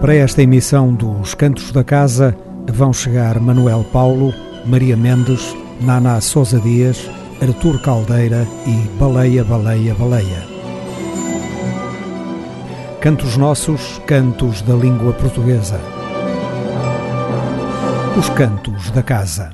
Para esta emissão dos Cantos da Casa vão chegar Manuel Paulo, Maria Mendes, Naná Sousa Dias, Artur Caldeira e Baleia, Baleia, Baleia. Cantos nossos, cantos da língua portuguesa. Os Cantos da Casa.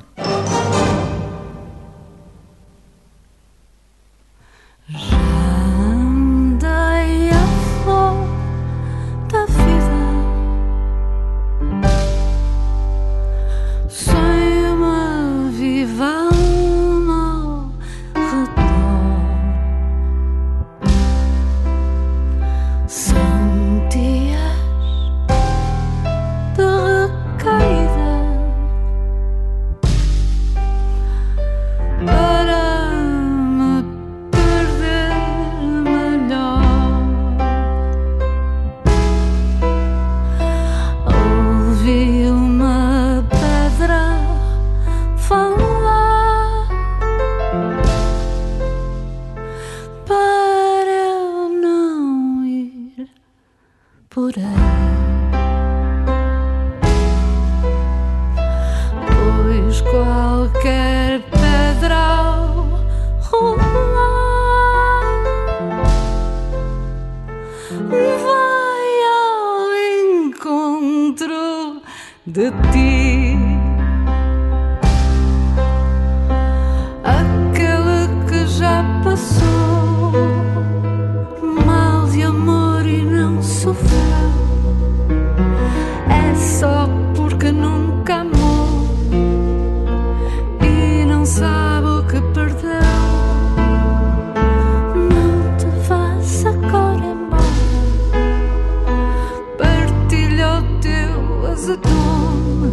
azeitona,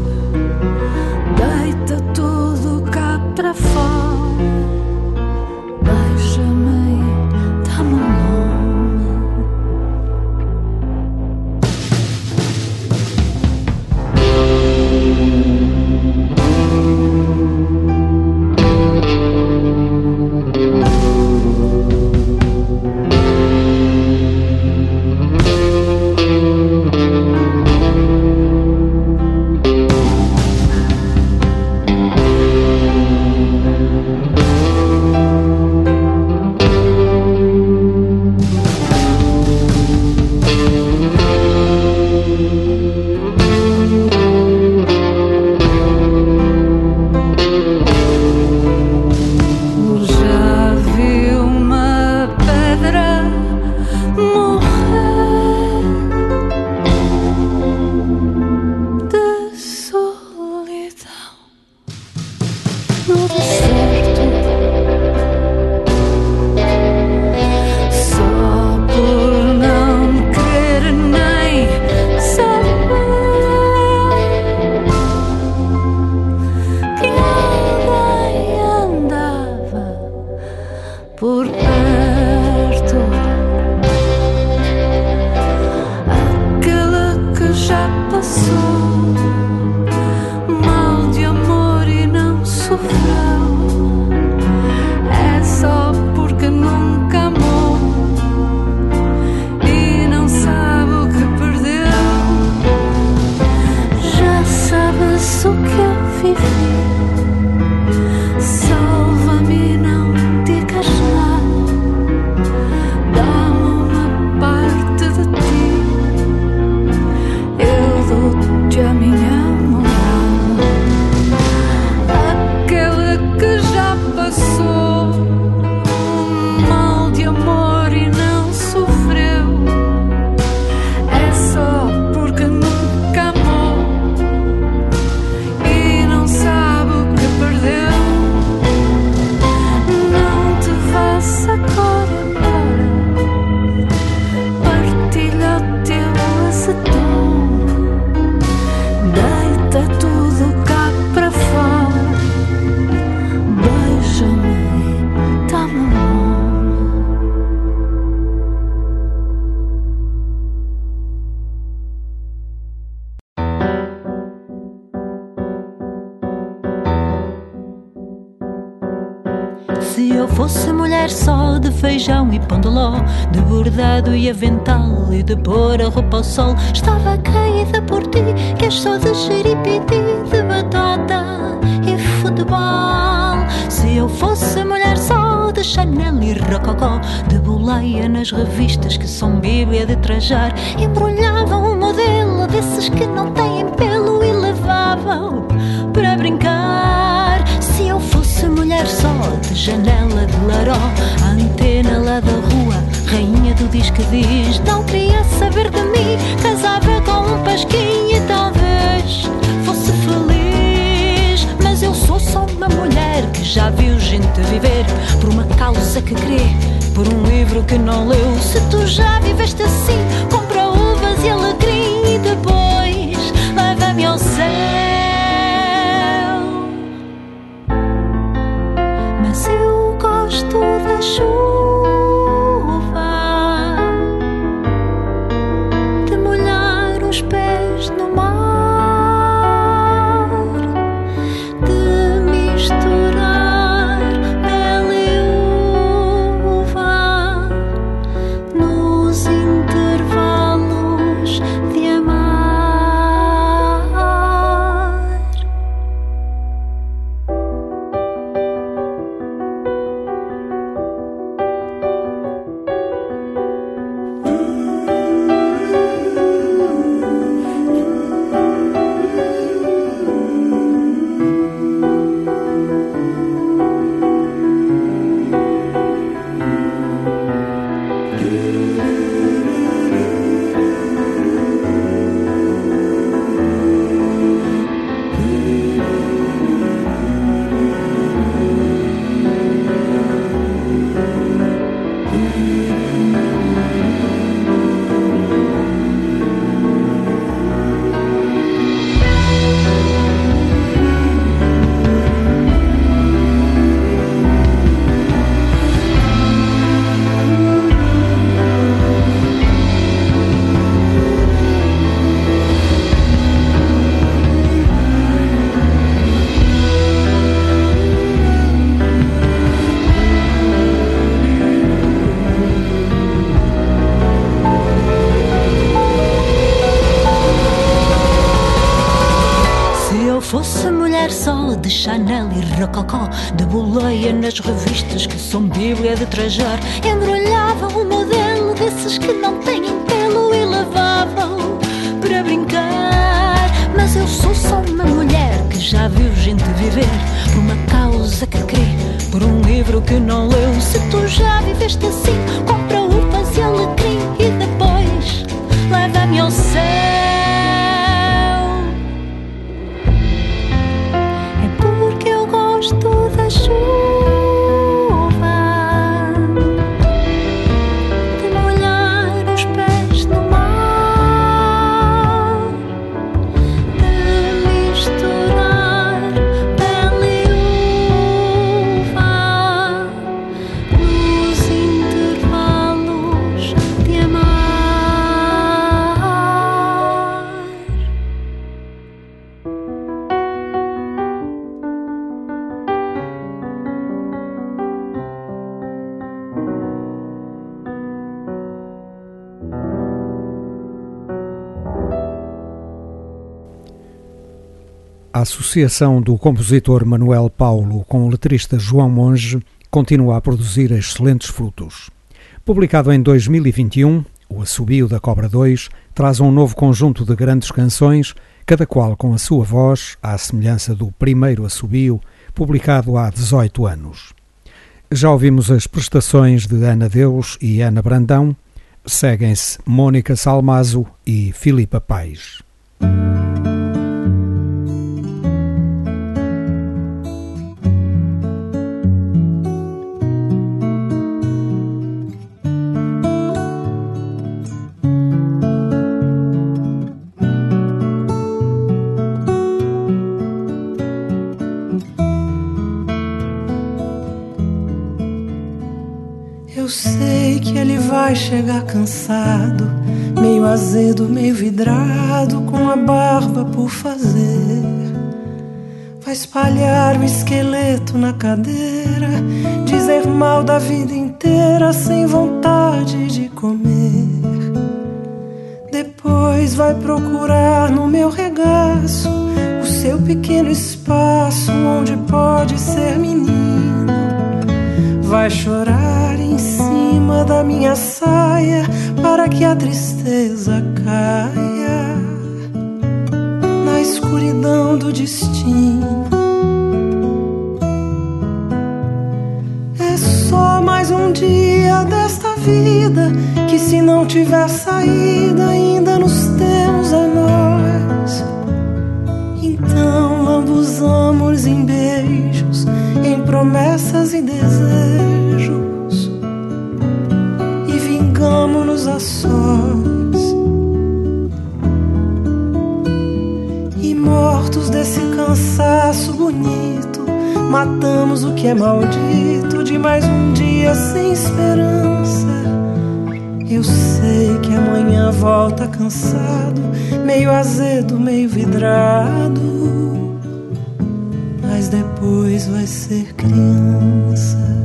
deita tudo cá para fora. De bordado e avental e de pôr a roupa ao sol, estava caída por ti, que és só de xeripiti, de batata e futebol. Se eu fosse mulher só de Chanel e rococó, de boleia nas revistas que são bíblia de trajar, embrulhavam um modelo desses que não têm pelo e levavam para brincar. Se eu fosse mulher só de janela de laró, a antena lá da rua, rainha do disco diz: Não queria saber de mim, casava com um pasquinho e talvez fosse feliz. Mas eu sou só uma mulher que já viu gente viver por uma causa que crê. Por um livro que não leu, se tu já viveste assim, compra uvas e alecrim associação do compositor Manuel Paulo com o letrista João Monge continua a produzir excelentes frutos. Publicado em 2021, o Assobio da Cobra 2 traz um novo conjunto de grandes canções, cada qual com a sua voz, à semelhança do primeiro Assobio, publicado há 18 anos. Já ouvimos as prestações de Ana Deus e Ana Brandão, seguem-se Mônica Salmazo e Filipa Pais. Cansado, meio azedo, meio vidrado, com a barba por fazer. Vai espalhar o esqueleto na cadeira, dizer mal da vida inteira sem vontade de comer. Depois vai procurar no meu regaço o seu pequeno espaço onde pode ser menino. Vai chorar em cima da minha saia para que a tristeza caia na escuridão do destino. É só mais um dia desta vida que, se não tiver saída, ainda nos temos a nós. Então lambuzamos em beijos, em promessas e desejos, a sós. E mortos desse cansaço bonito, matamos o que é maldito de mais um dia sem esperança. Eu sei que amanhã volta cansado, meio azedo, meio vidrado, mas depois vai ser criança.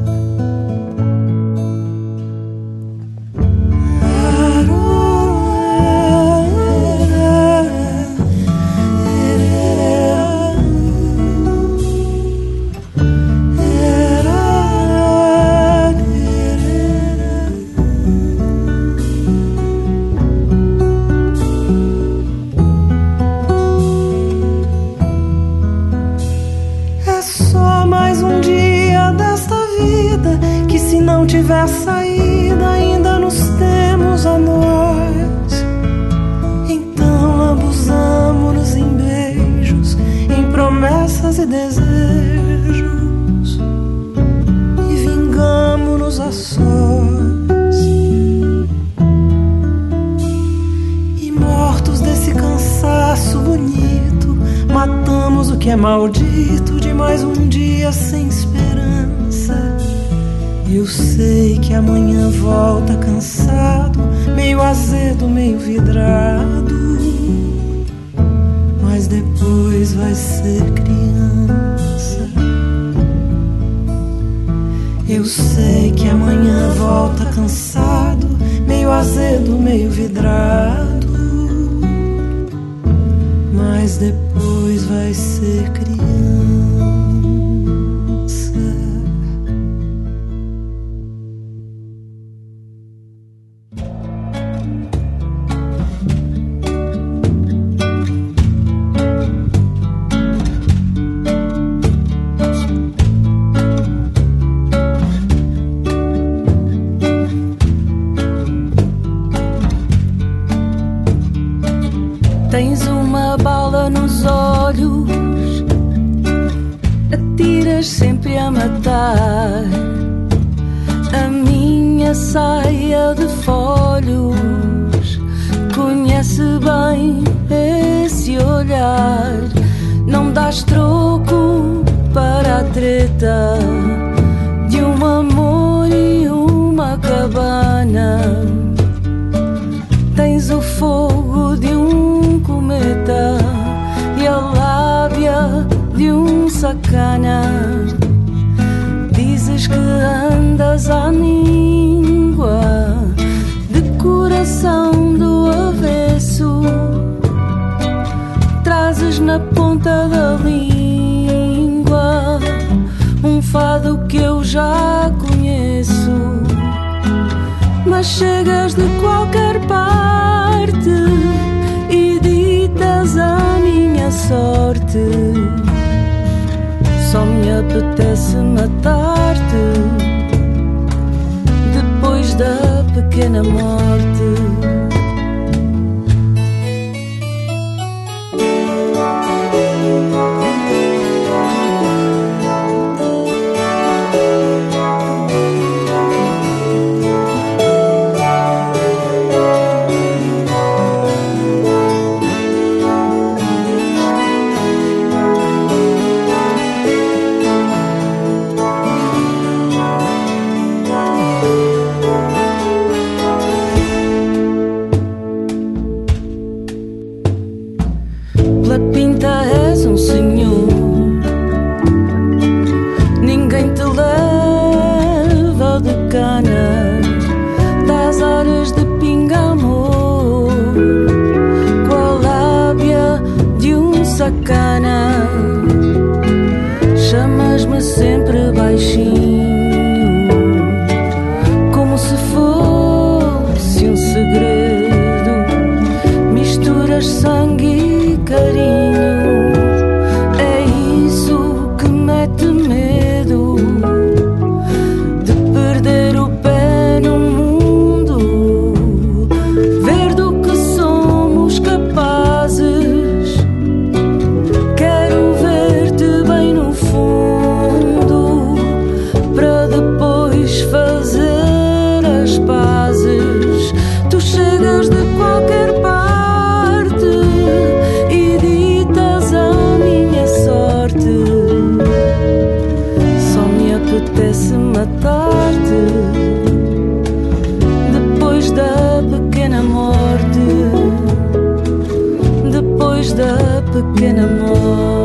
De um sacana. Dizes que andas à língua de coração do avesso. Trazes na ponta da língua um fado que eu já conheço mas chegas de qualquer parte e ditas a minha sorte. Apetece matar-te depois da pequena morte. se matar-te depois da pequena morte, depois da pequena morte.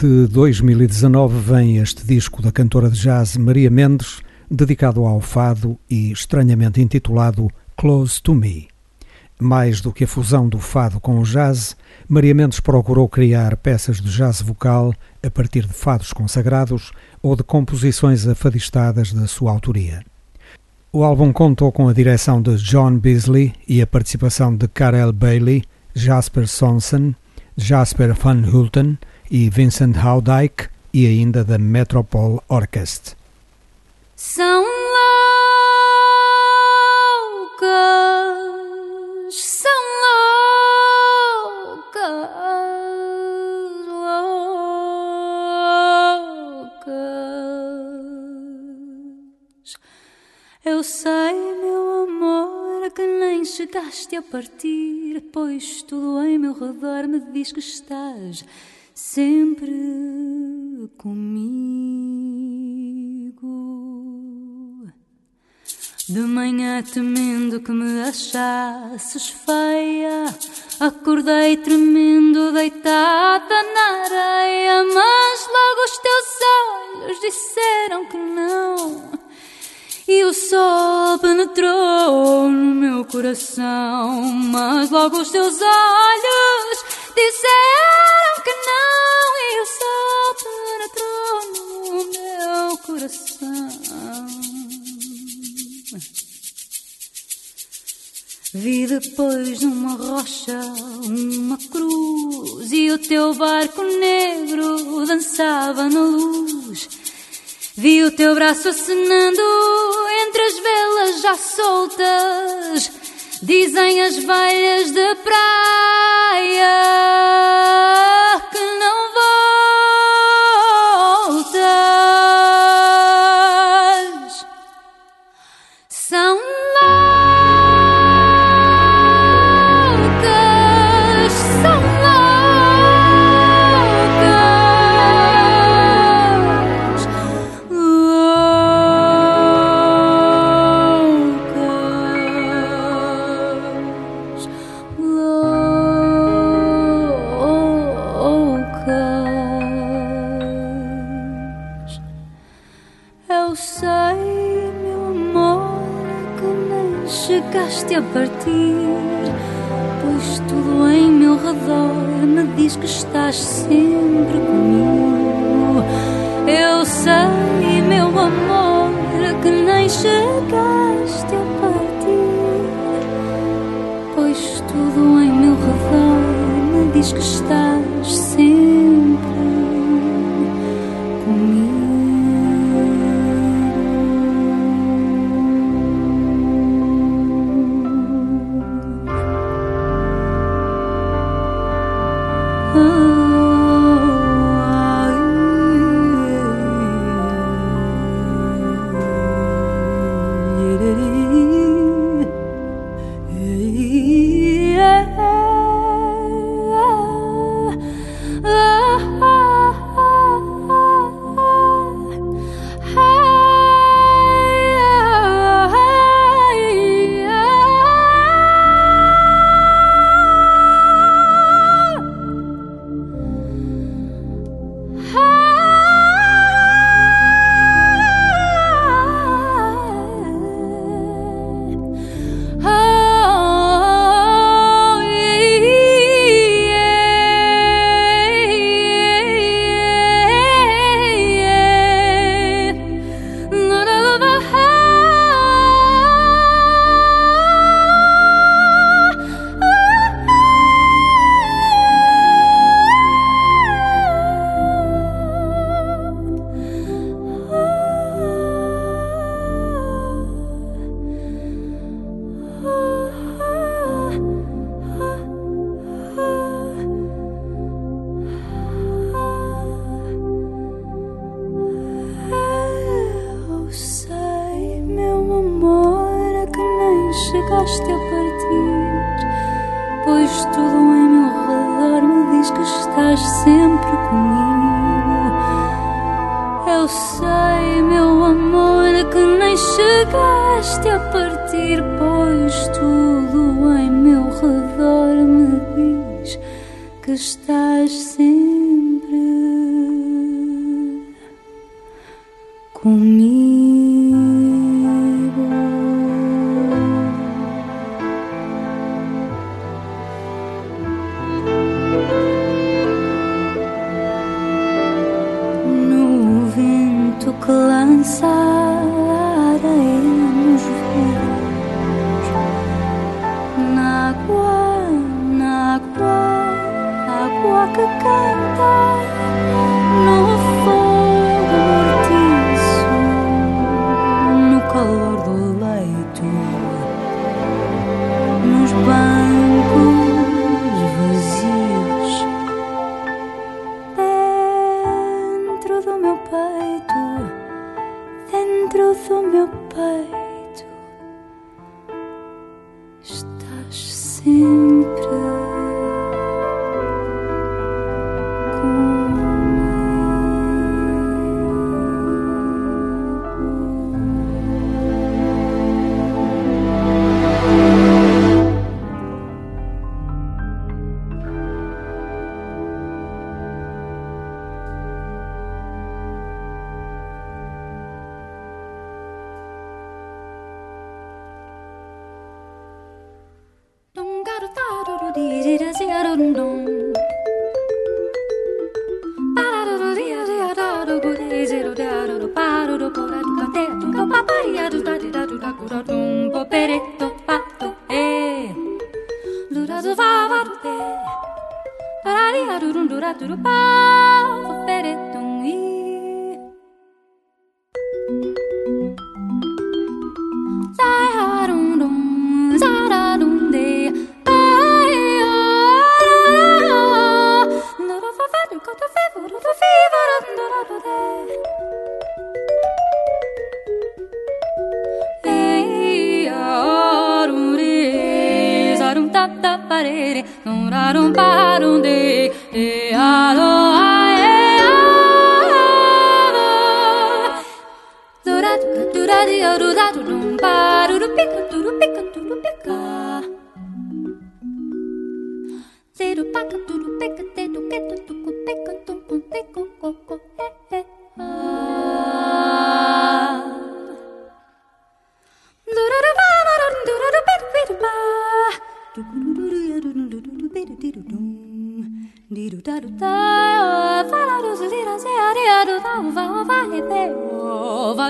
De 2019 vem este disco da cantora de jazz Maria Mendes, dedicado ao fado e estranhamente intitulado Close to Me. Mais do que a fusão do fado com o jazz, Maria Mendes procurou criar peças de jazz vocal a partir de fados consagrados ou de composições afadistadas da sua autoria. O álbum contou com a direção de John Beasley e a participação de Karel Bailey, Jasper Sonsen, Jasper Van Hulten, e Vincent Howdyke e ainda da Metropole Orchestra. São loucas, são loucas, loucas. Eu sei, meu amor, que nem chegaste a partir, pois tudo em meu redor me diz que estás sempre comigo. De manhã temendo que me achasses feia, acordei tremendo deitada na areia, mas logo os teus olhos disseram que não. E o sol penetrou no meu coração, mas logo os teus olhos disseram que não. coração. Vi depois numa rocha uma cruz e o teu barco negro dançava na luz. Vi o teu braço acenando entre as velas já soltas, dizem as velhas de praia. sempre comigo. Eu sei, meu amor, que nem chegaste a partir, pois tudo em meu redor me diz que estás sempre. Oh.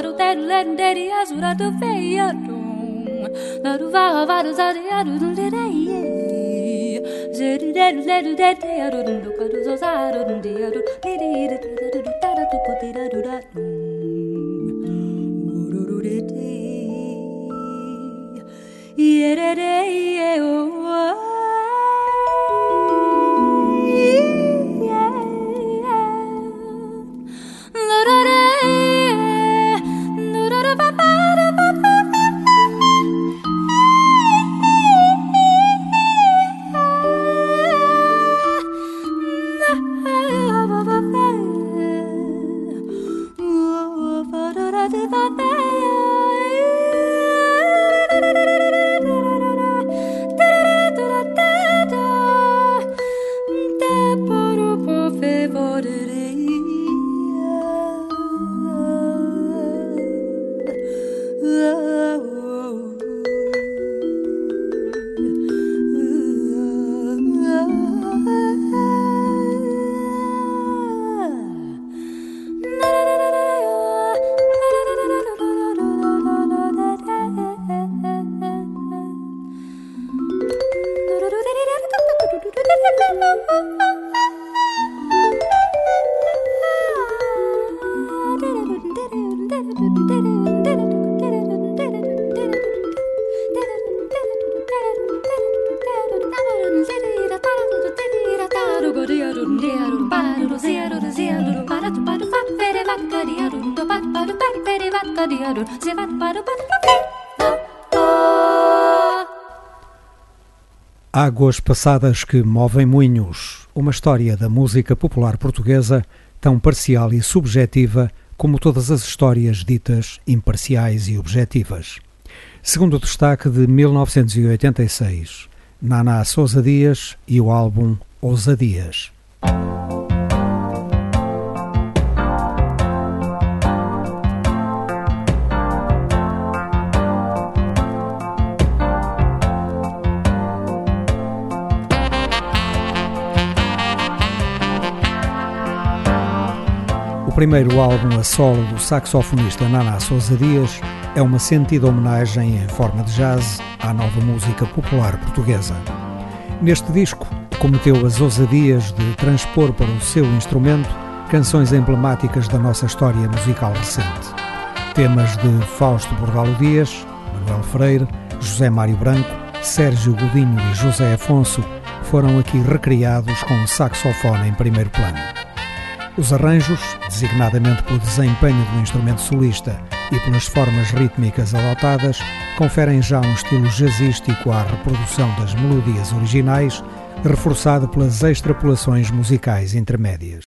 vado dead led daddy as would I do pay a drum la do va va do za de a do do de de je do dead led do dead de a do do do do do za do do de a do de de de de de do da da do ko de da do da do do de de ye de de ye oh Águas Passadas que Movem Moinhos, uma história da música popular portuguesa tão parcial e subjetiva como todas as histórias ditas imparciais e objetivas. Segundo o destaque de 1986, Naná Sousa Dias e o álbum Ousadias. Primeiro álbum a solo do saxofonista Naná Sousa Dias é uma sentida homenagem em forma de jazz à nova música popular portuguesa. Neste disco, cometeu as ousadias de transpor para o seu instrumento canções emblemáticas da nossa história musical recente. Temas de Fausto Bordalo Dias, Manuel Freire, José Mário Branco, Sérgio Godinho e José Afonso foram aqui recriados com o saxofone em primeiro plano. Os arranjos, designadamente pelo desempenho do instrumento solista e pelas formas rítmicas adotadas, conferem já um estilo jazzístico à reprodução das melodias originais, reforçado pelas extrapolações musicais intermédias.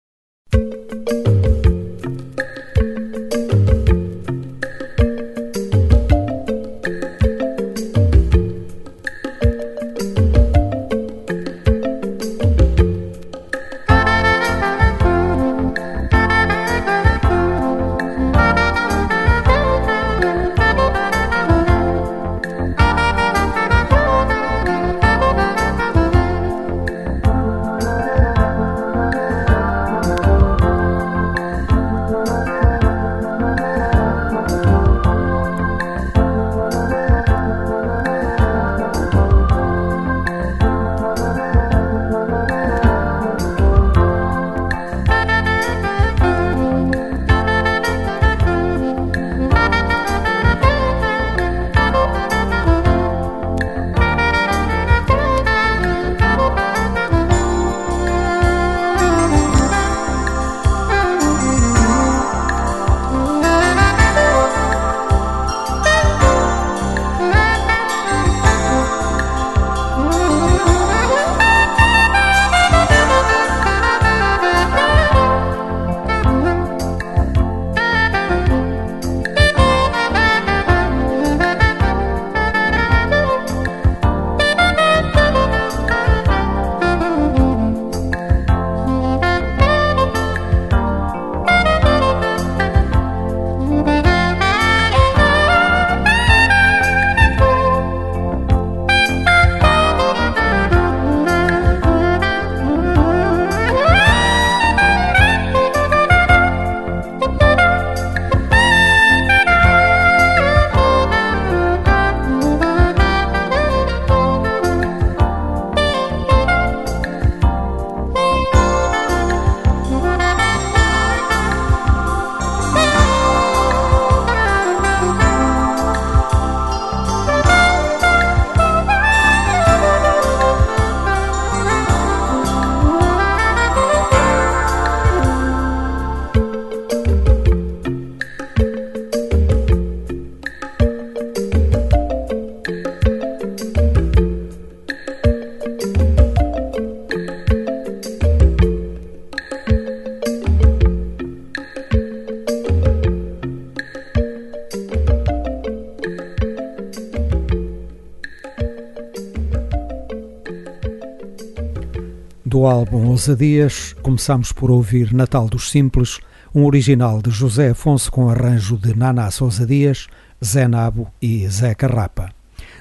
Álbum Ousadias, começamos por ouvir Natal dos Simples, um original de José Afonso com arranjo de Naná Sousa Dias, Zé Nabo e Zé Carrapa.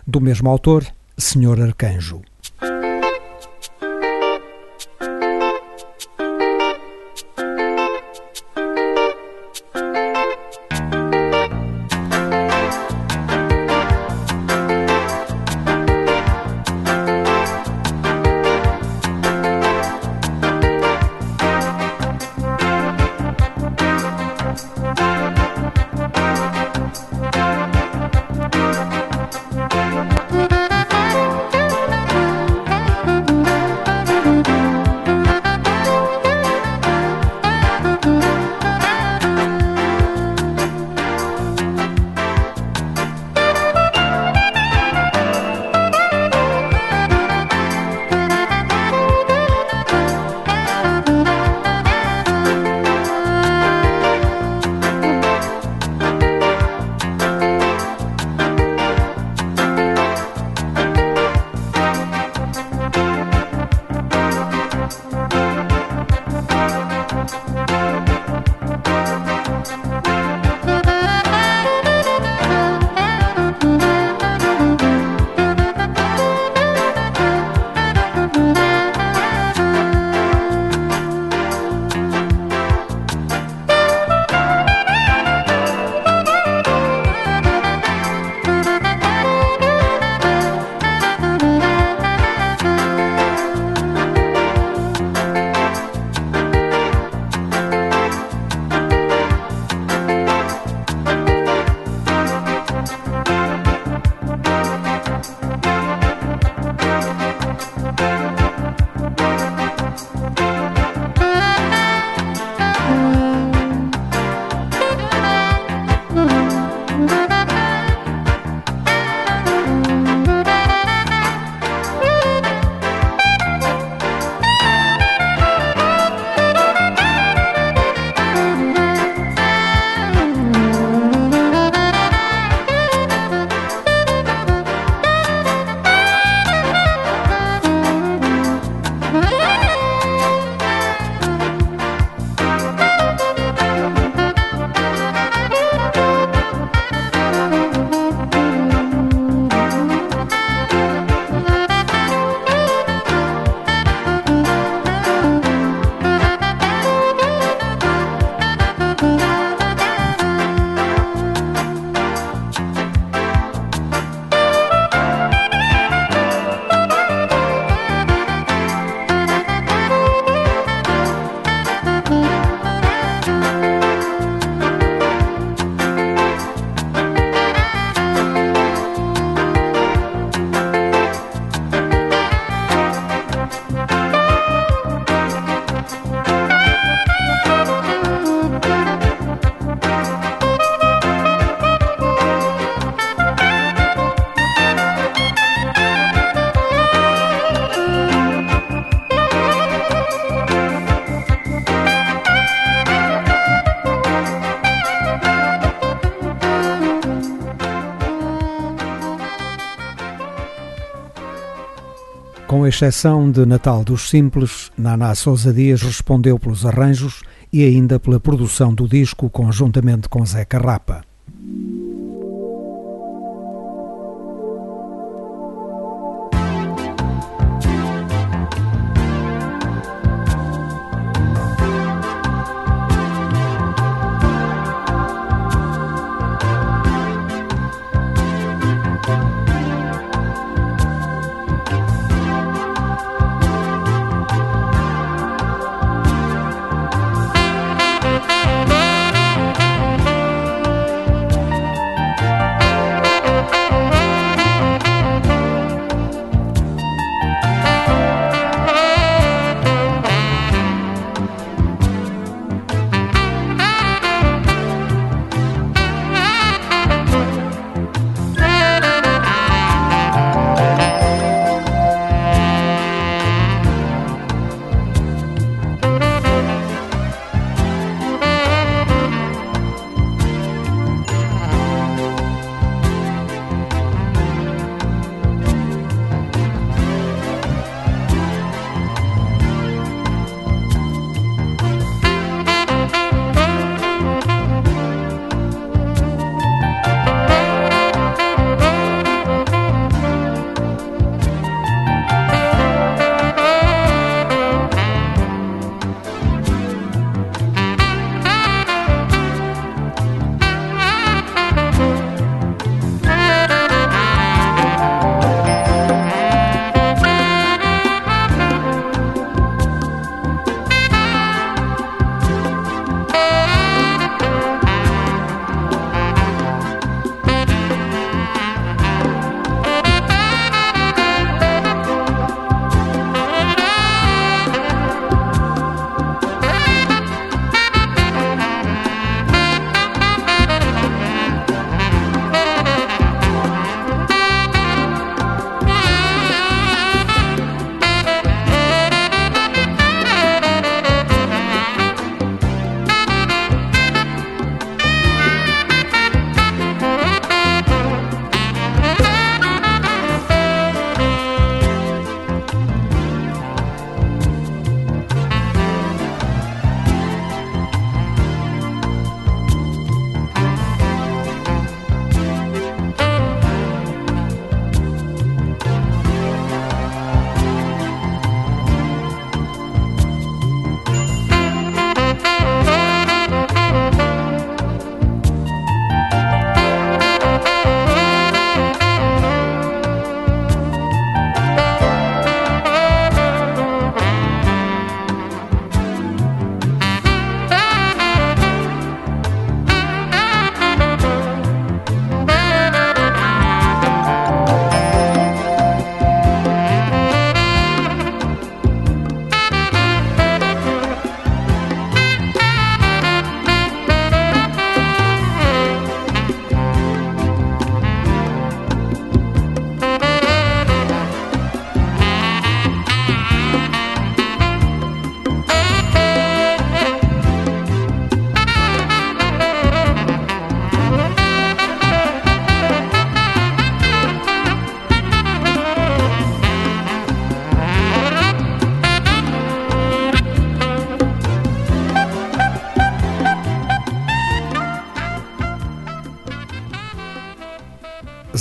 Do mesmo autor, Senhor Arcanjo. Exceção de Natal dos Simples, Naná Sousa Dias respondeu pelos arranjos e ainda pela produção do disco conjuntamente com Zé Carrapa.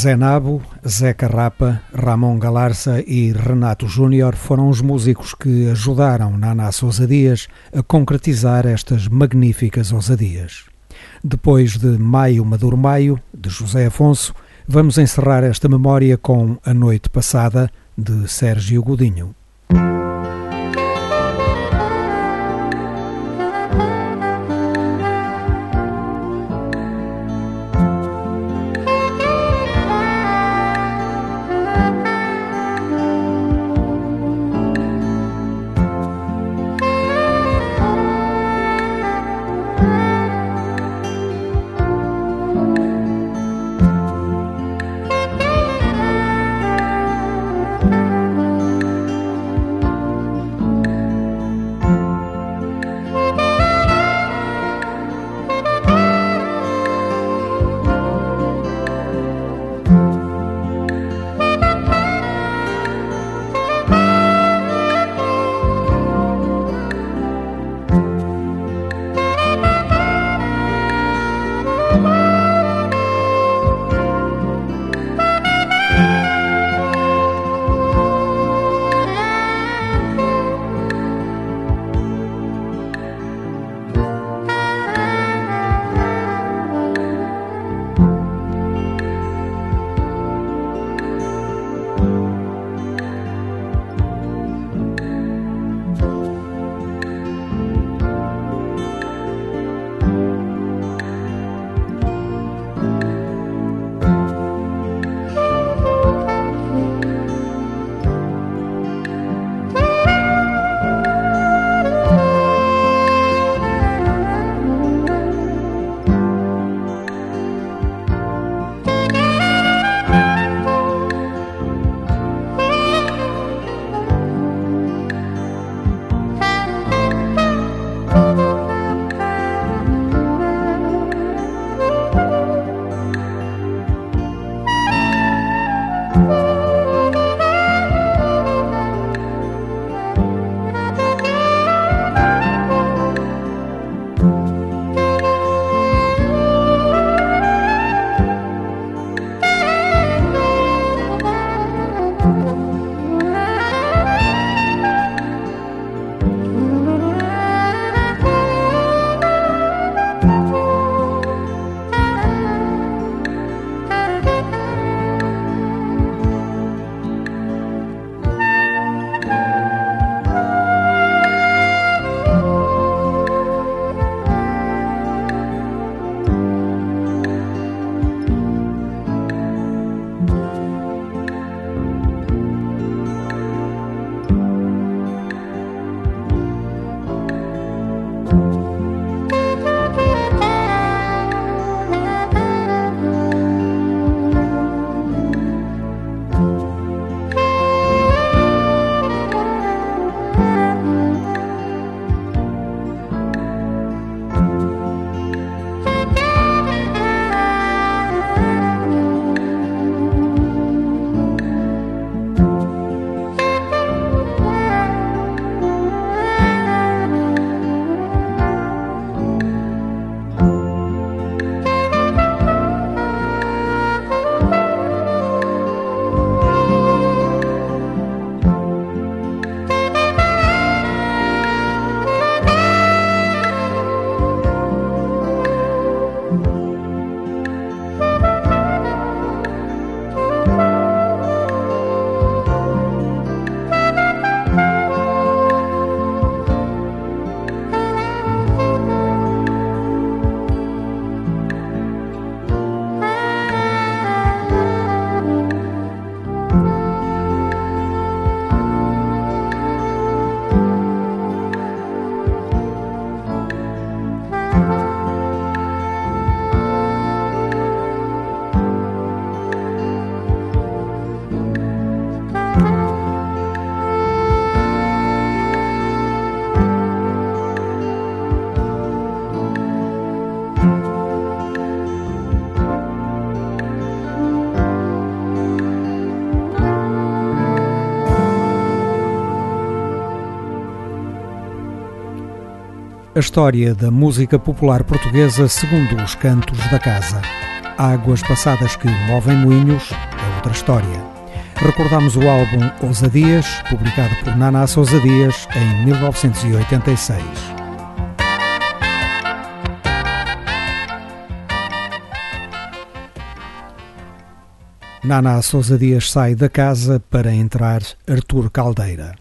Zé Nabo, Zé Carrapa, Ramon Galarça e Renato Júnior foram os músicos que ajudaram Naná Ousadias a concretizar estas magníficas ousadias. Depois de Maio Maduro Maio, de José Afonso, vamos encerrar esta memória com A Noite Passada, de Sérgio Godinho. História da música popular portuguesa segundo os cantos da casa. Águas passadas que movem moinhos é outra história. Recordamos o álbum Ousadias, publicado por Nana Sousa Dias em 1986. Nana Sousa Dias sai da casa para entrar Artur Caldeira.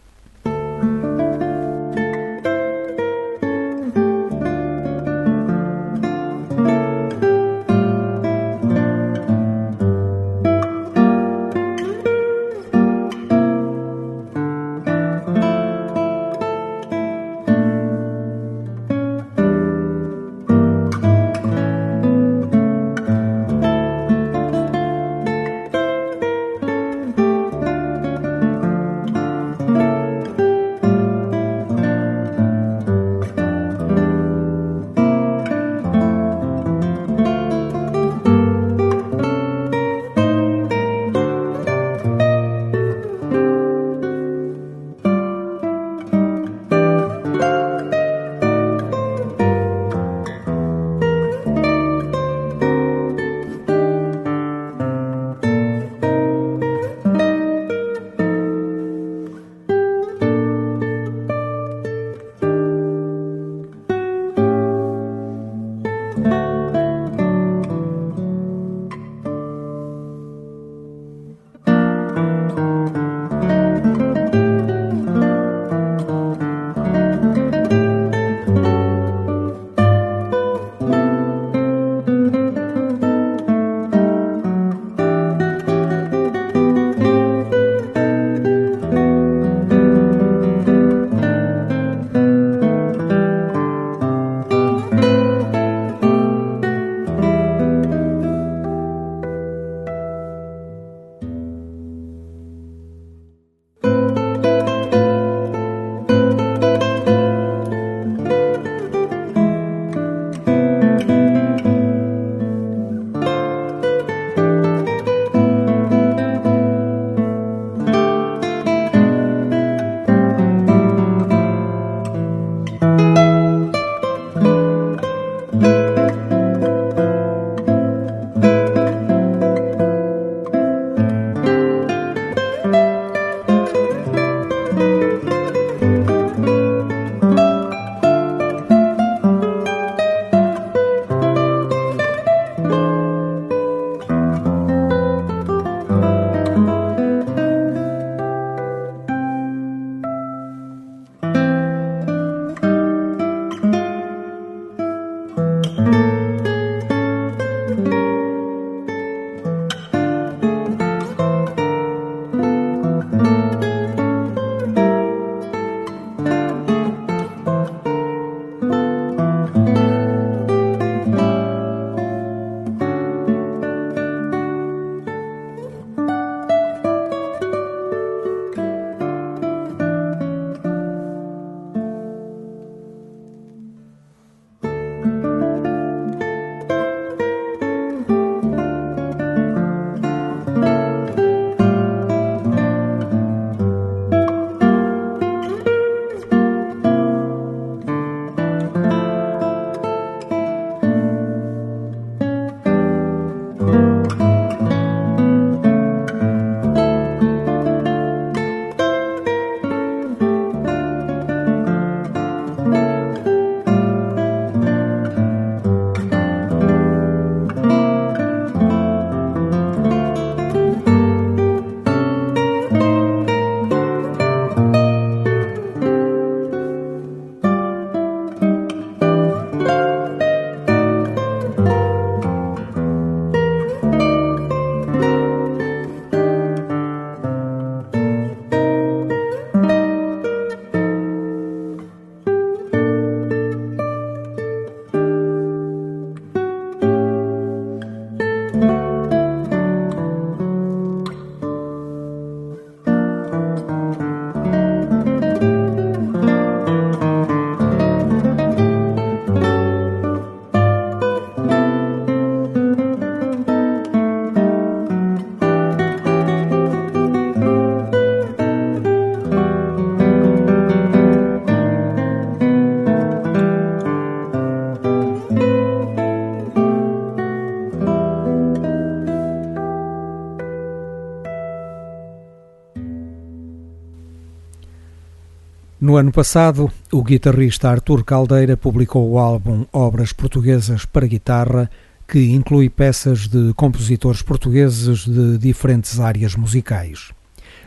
Ano passado, o guitarrista Artur Caldeira publicou o álbum Obras Portuguesas para Guitarra, que inclui peças de compositores portugueses de diferentes áreas musicais.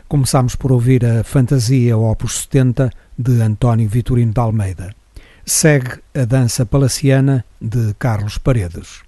Começamos por ouvir a Fantasia Opus 70 de António Vitorino de Almeida. Segue a Dança Palaciana de Carlos Paredes.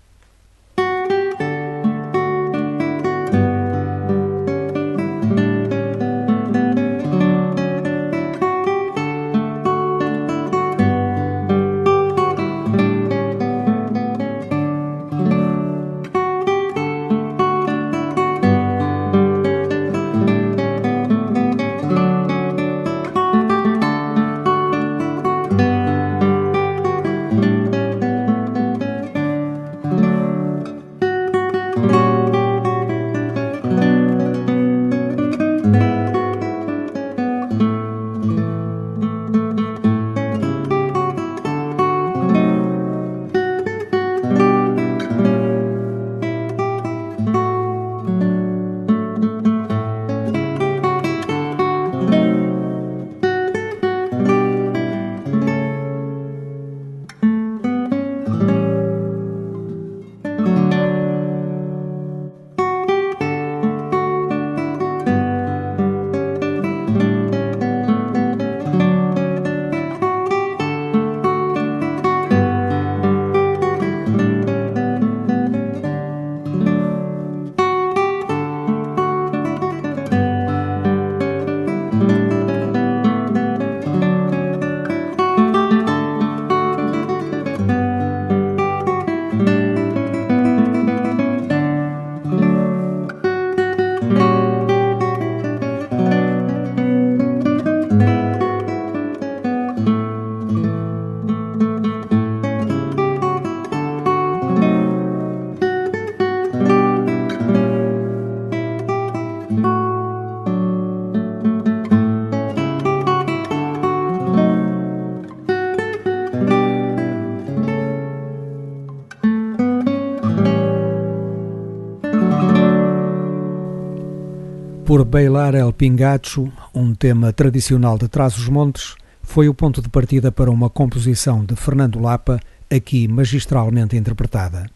Bailar El Pingacho, um tema tradicional de Trás-os-Montes, foi o ponto de partida para uma composição de Fernando Lapa, aqui magistralmente interpretada.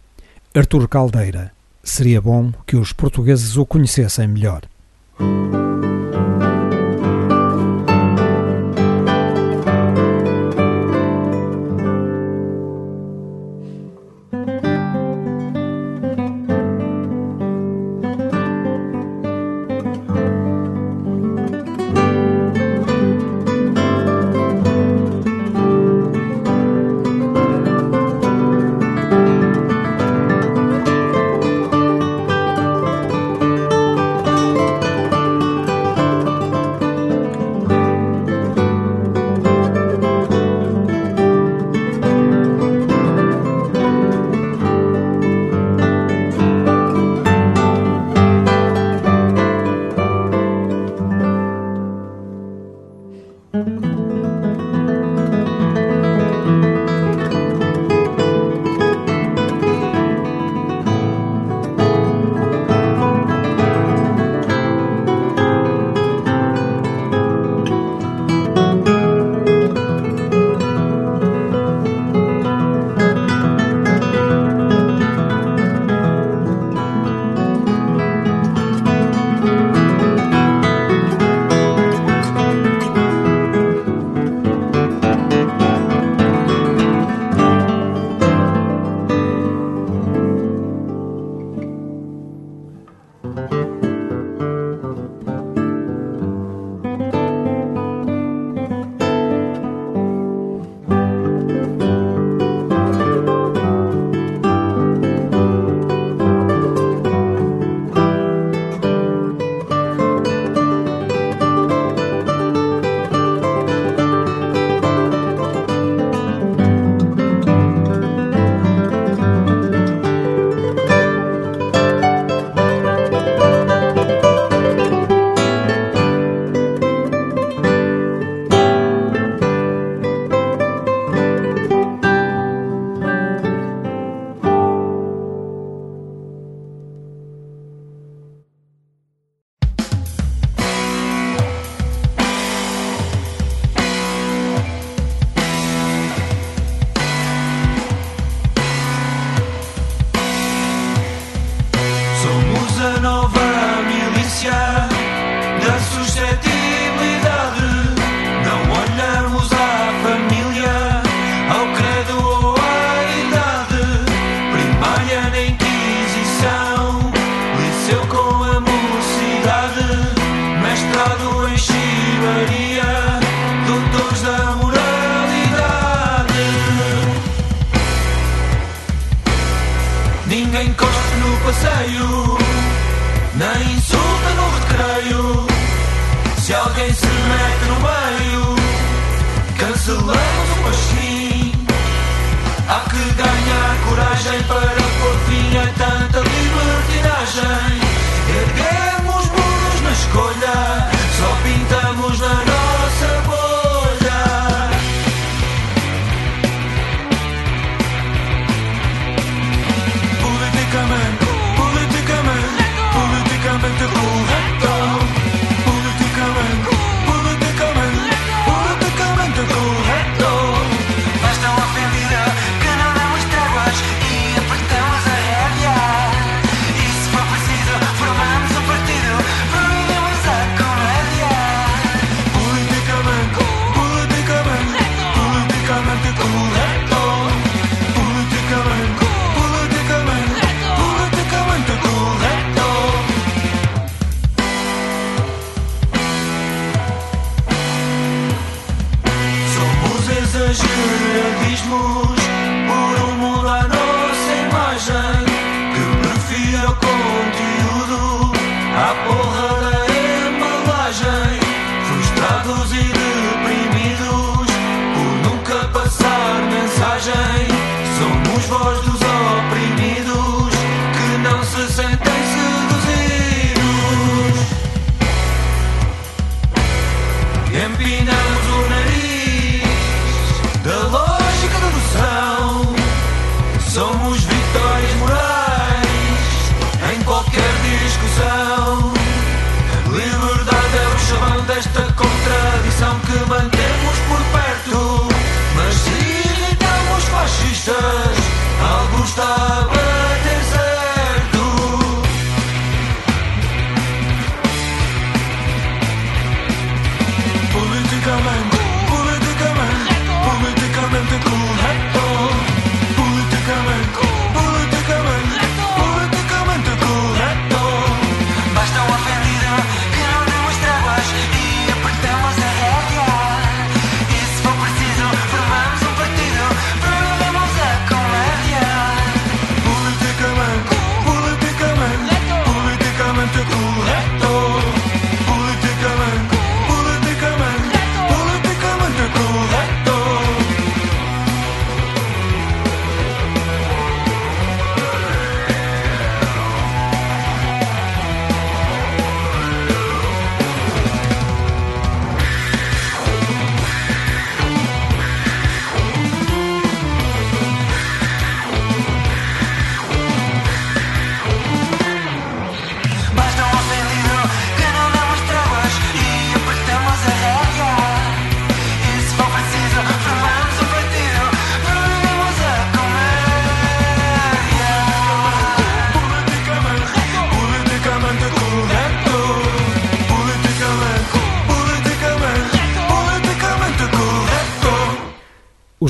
Artur Caldeira. Seria bom que os portugueses o conhecessem melhor.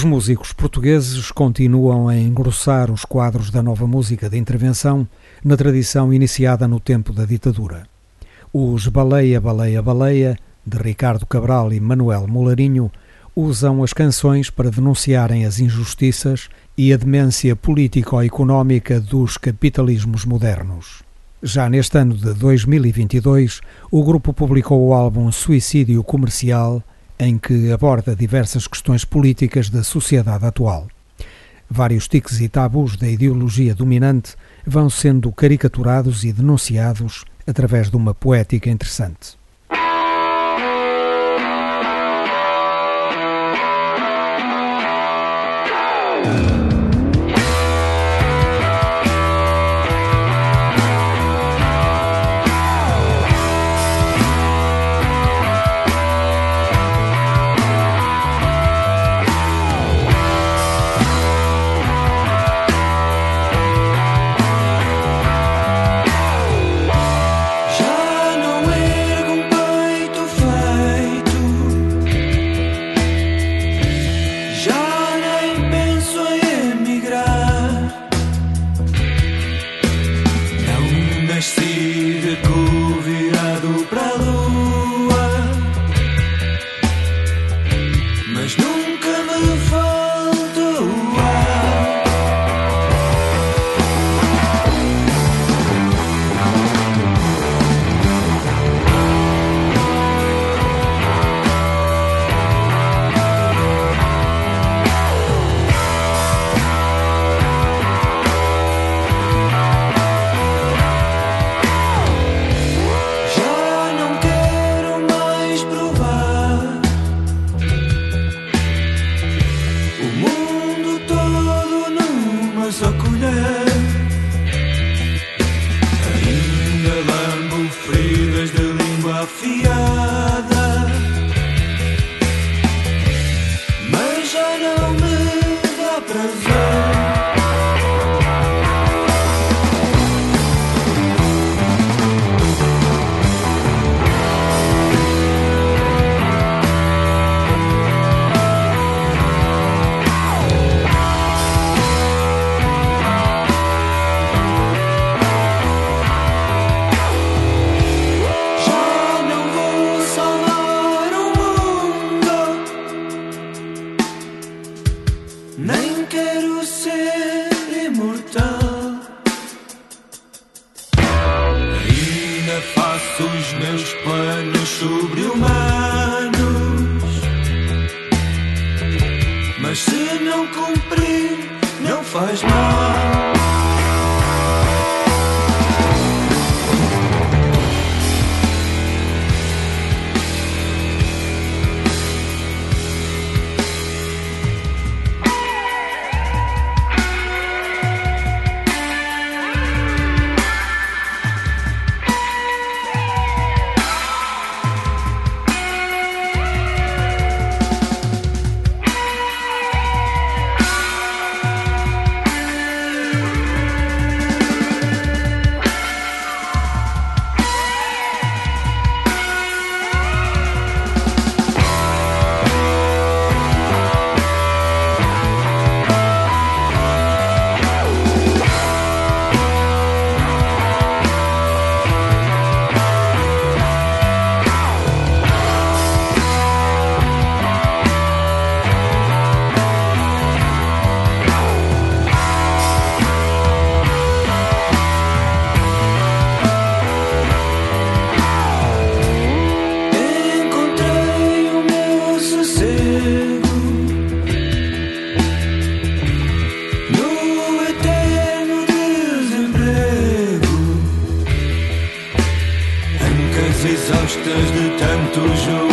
Os músicos portugueses continuam a engrossar os quadros da nova música de intervenção na tradição iniciada no tempo da ditadura. Os Baleia, Baleia, Baleia, de Ricardo Cabral e Manuel Molarinho, usam as canções para denunciarem as injustiças e a demência político-económica dos capitalismos modernos. Já neste ano de 2022, o grupo publicou o álbum Suicídio Comercial em que aborda diversas questões políticas da sociedade atual. Vários tiques e tabus da ideologia dominante vão sendo caricaturados e denunciados através de uma poética interessante. Exaustas de tanto jogo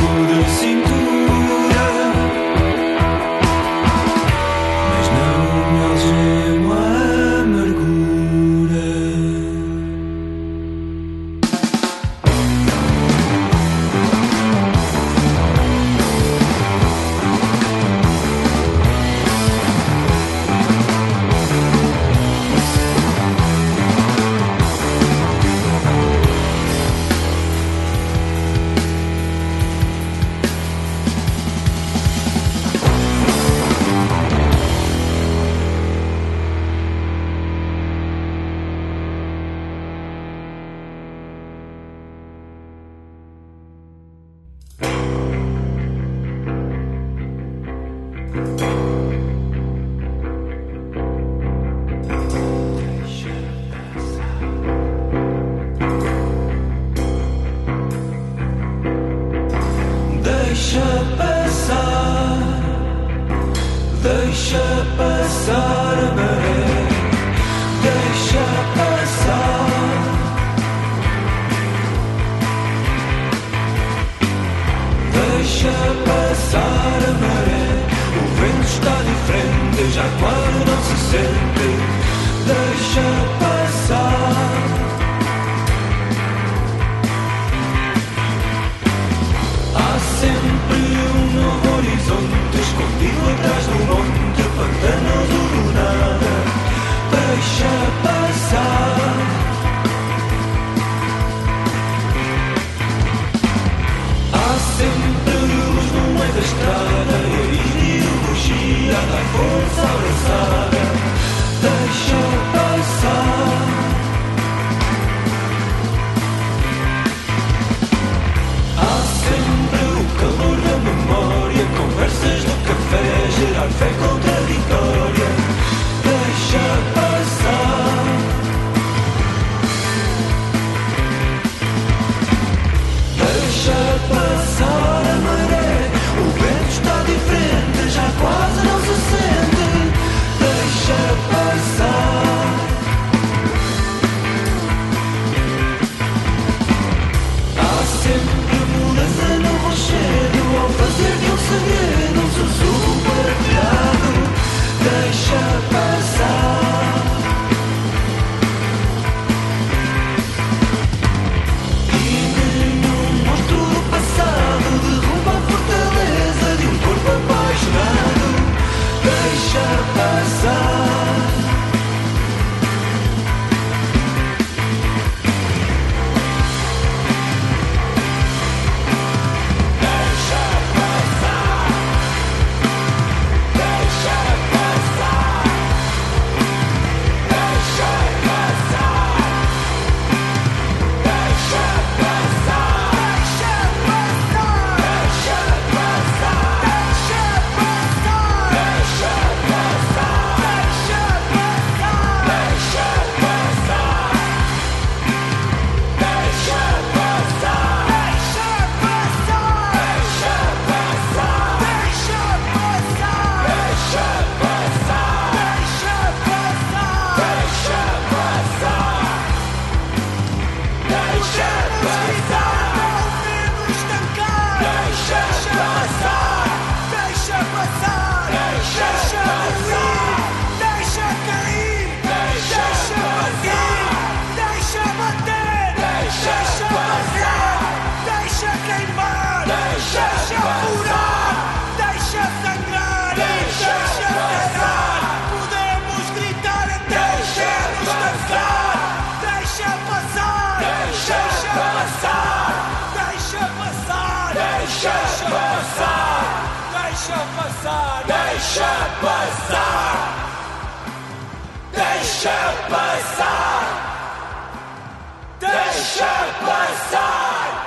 Deixa passar.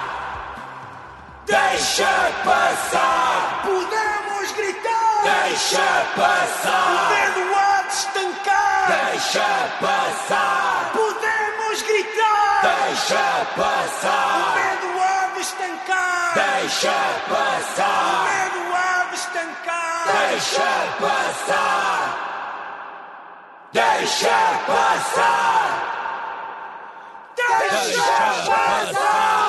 Deixa passar. Podemos gritar. Deixa passar. O há de estancar. Deixa passar. Podemos gritar. Deixa O passar. medo há de estancar. Deixa O passar. medo há de estancar. Deixa passar. Deixa passar. Deixa passar.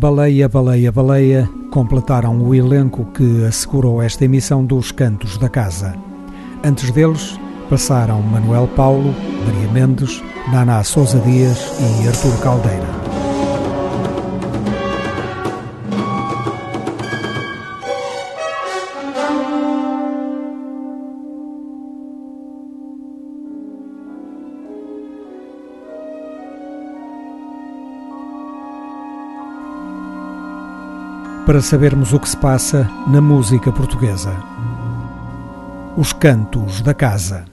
Baleia, Baleia, Baleia completaram o elenco que assegurou esta emissão dos Cantos da Casa. Antes deles, passaram Manuel Paulo, Maria Mendes, Naná Sousa Dias e Artur Caldeira. Para sabermos o que se passa na música portuguesa. Os Cantos da Casa.